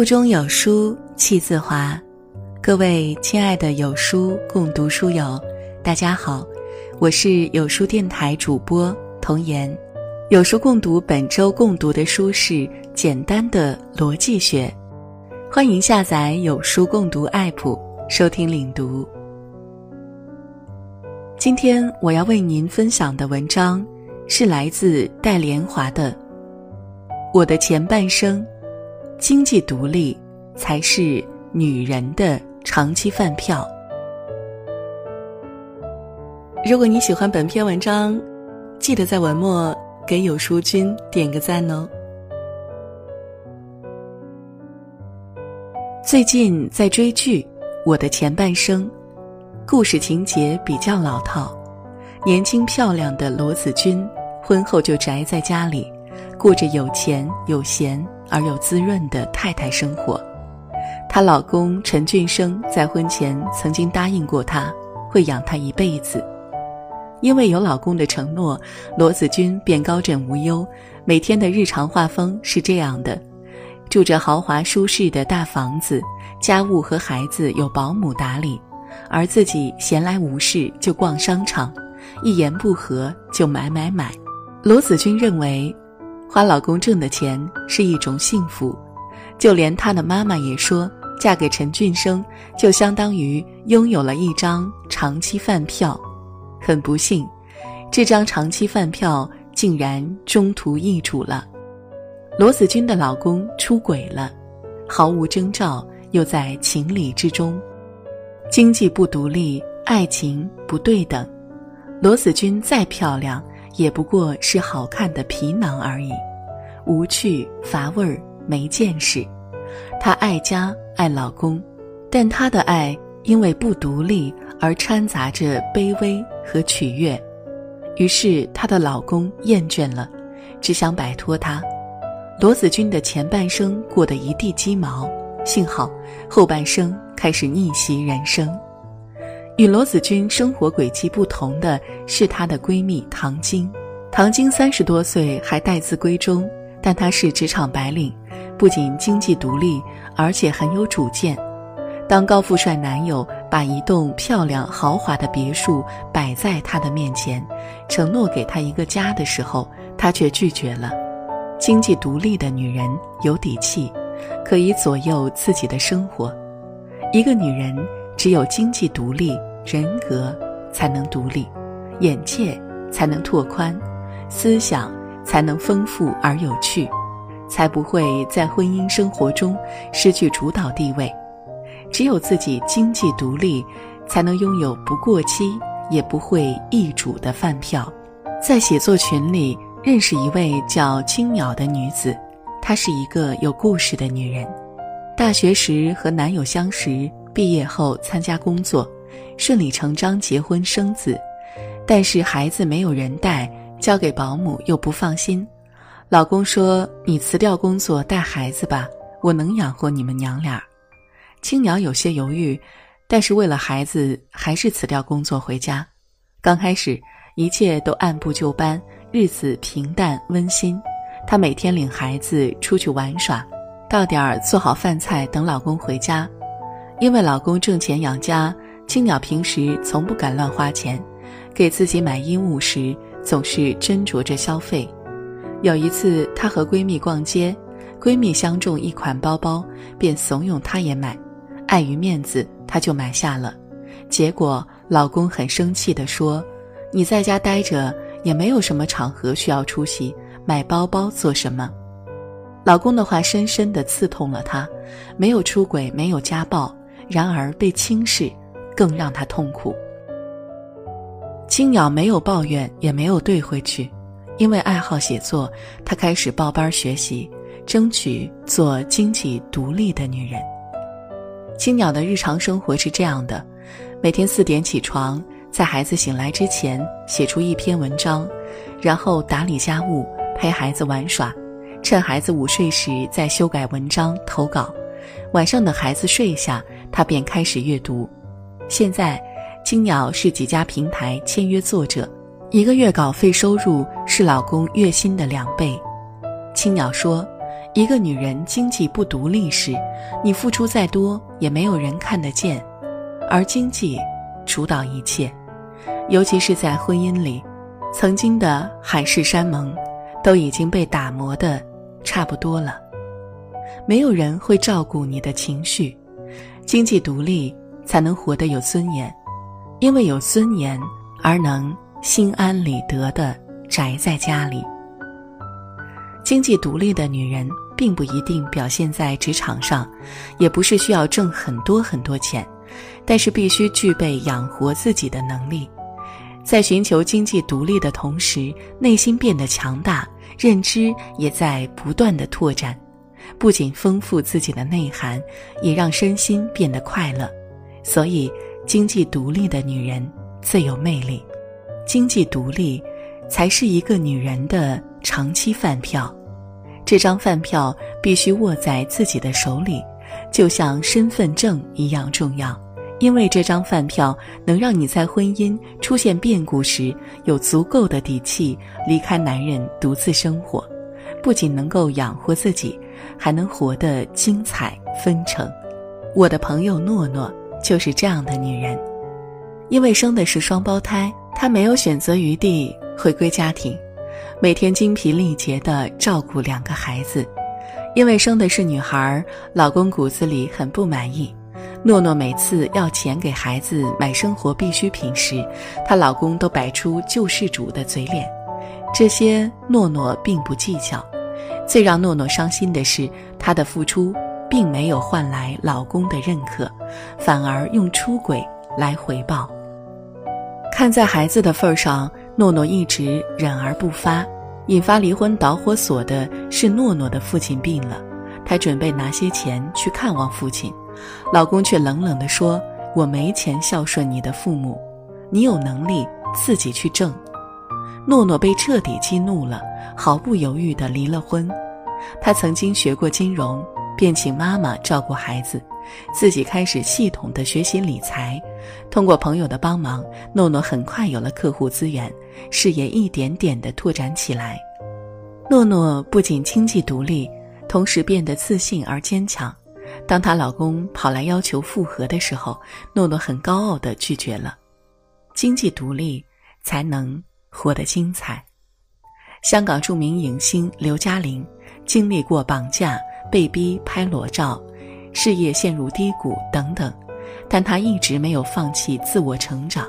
腹中有书气自华，各位亲爱的有书共读书友，大家好，我是有书电台主播童言。有书共读本周共读的书是《简单的逻辑学》，欢迎下载有书共读 APP 收听领读。今天我要为您分享的文章是来自戴莲华的《我的前半生》。经济独立才是女人的长期饭票。如果你喜欢本篇文章，记得在文末给有书君点个赞哦。最近在追剧《我的前半生》，故事情节比较老套，年轻漂亮的罗子君婚后就宅在家里，过着有钱有闲。而又滋润的太太生活，她老公陈俊生在婚前曾经答应过她，会养她一辈子。因为有老公的承诺，罗子君便高枕无忧。每天的日常画风是这样的：住着豪华舒适的大房子，家务和孩子有保姆打理，而自己闲来无事就逛商场，一言不合就买买买。罗子君认为。花老公挣的钱是一种幸福，就连她的妈妈也说，嫁给陈俊生就相当于拥有了一张长期饭票。很不幸，这张长期饭票竟然中途易主了。罗子君的老公出轨了，毫无征兆，又在情理之中，经济不独立，爱情不对等。罗子君再漂亮。也不过是好看的皮囊而已，无趣乏味儿，没见识。她爱家爱老公，但她的爱因为不独立而掺杂着卑微和取悦，于是她的老公厌倦了，只想摆脱她。罗子君的前半生过得一地鸡毛，幸好后半生开始逆袭人生。与罗子君生活轨迹不同的是，她的闺蜜唐晶。唐晶三十多岁还待字闺中，但她是职场白领，不仅经济独立，而且很有主见。当高富帅男友把一栋漂亮豪华的别墅摆在她的面前，承诺给她一个家的时候，她却拒绝了。经济独立的女人有底气，可以左右自己的生活。一个女人只有经济独立。人格才能独立，眼界才能拓宽，思想才能丰富而有趣，才不会在婚姻生活中失去主导地位。只有自己经济独立，才能拥有不过期也不会易主的饭票。在写作群里认识一位叫青鸟的女子，她是一个有故事的女人。大学时和男友相识，毕业后参加工作。顺理成章结婚生子，但是孩子没有人带，交给保姆又不放心。老公说：“你辞掉工作带孩子吧，我能养活你们娘俩。”青鸟有些犹豫，但是为了孩子，还是辞掉工作回家。刚开始一切都按部就班，日子平淡温馨。她每天领孩子出去玩耍，到点儿做好饭菜等老公回家。因为老公挣钱养家。青鸟平时从不敢乱花钱，给自己买衣物时总是斟酌着消费。有一次，她和闺蜜逛街，闺蜜相中一款包包，便怂恿她也买。碍于面子，她就买下了。结果老公很生气地说：“你在家待着也没有什么场合需要出席，买包包做什么？”老公的话深深地刺痛了她。没有出轨，没有家暴，然而被轻视。更让他痛苦。青鸟没有抱怨，也没有怼回去，因为爱好写作，她开始报班学习，争取做经济独立的女人。青鸟的日常生活是这样的：每天四点起床，在孩子醒来之前写出一篇文章，然后打理家务，陪孩子玩耍，趁孩子午睡时再修改文章投稿。晚上等孩子睡下，她便开始阅读。现在，青鸟是几家平台签约作者，一个月稿费收入是老公月薪的两倍。青鸟说：“一个女人经济不独立时，你付出再多也没有人看得见，而经济主导一切。尤其是在婚姻里，曾经的海誓山盟都已经被打磨的差不多了。没有人会照顾你的情绪，经济独立才能活得有尊严，因为有尊严而能心安理得的宅在家里。经济独立的女人并不一定表现在职场上，也不是需要挣很多很多钱，但是必须具备养活自己的能力。在寻求经济独立的同时，内心变得强大，认知也在不断的拓展，不仅丰富自己的内涵，也让身心变得快乐。所以，经济独立的女人最有魅力。经济独立，才是一个女人的长期饭票。这张饭票必须握在自己的手里，就像身份证一样重要。因为这张饭票能让你在婚姻出现变故时有足够的底气离开男人独自生活，不仅能够养活自己，还能活得精彩纷呈。我的朋友诺诺就是这样的女人，因为生的是双胞胎，她没有选择余地回归家庭，每天精疲力竭地照顾两个孩子。因为生的是女孩，老公骨子里很不满意。诺诺每次要钱给孩子买生活必需品时，她老公都摆出救世主的嘴脸。这些诺诺并不计较。最让诺诺伤心的是，她的付出并没有换来老公的认可，反而用出轨来回报。看在孩子的份上，诺诺一直忍而不发。引发离婚导火索的是诺诺的父亲病了，她准备拿些钱去看望父亲。老公却冷冷地说：“我没钱孝顺你的父母，你有能力自己去挣。”诺诺被彻底激怒了，毫不犹豫地离了婚。她曾经学过金融，便请妈妈照顾孩子，自己开始系统的学习理财。通过朋友的帮忙，诺诺很快有了客户资源，事业一点点地拓展起来。诺诺不仅经济独立，同时变得自信而坚强。当她老公跑来要求复合的时候，诺诺很高傲地拒绝了。经济独立才能活得精彩。香港著名影星刘嘉玲经历过绑架、被逼拍裸照、事业陷入低谷等等，但她一直没有放弃自我成长。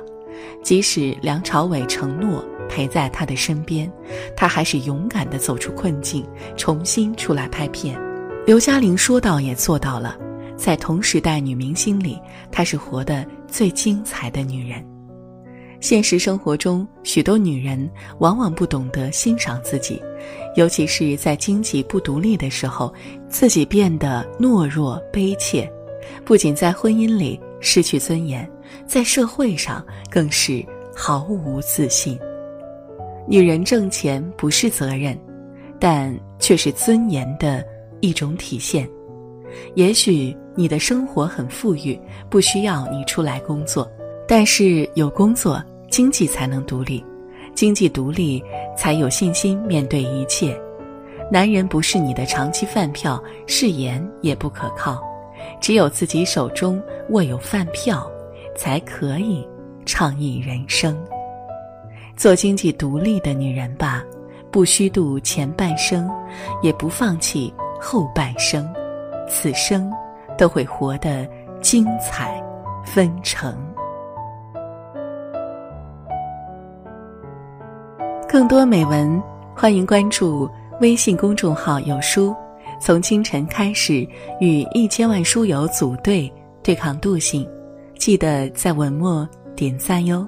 即使梁朝伟承诺陪在她的身边，她还是勇敢地走出困境，重新出来拍片。刘嘉玲说到也做到了，在同时代女明星里，她是活得最精彩的女人。现实生活中，许多女人往往不懂得欣赏自己，尤其是在经济不独立的时候，自己变得懦弱卑怯，不仅在婚姻里失去尊严，在社会上更是毫无自信。女人挣钱不是责任，但却是尊严的。一种体现，也许你的生活很富裕，不需要你出来工作，但是有工作，经济才能独立，经济独立才有信心面对一切。男人不是你的长期饭票，誓言也不可靠，只有自己手中握有饭票，才可以畅意人生。做经济独立的女人吧，不虚度前半生，也不放弃。后半生，此生都会活得精彩纷呈。更多美文，欢迎关注微信公众号“有书”。从清晨开始，与一千万书友组队对抗惰性，记得在文末点赞哟。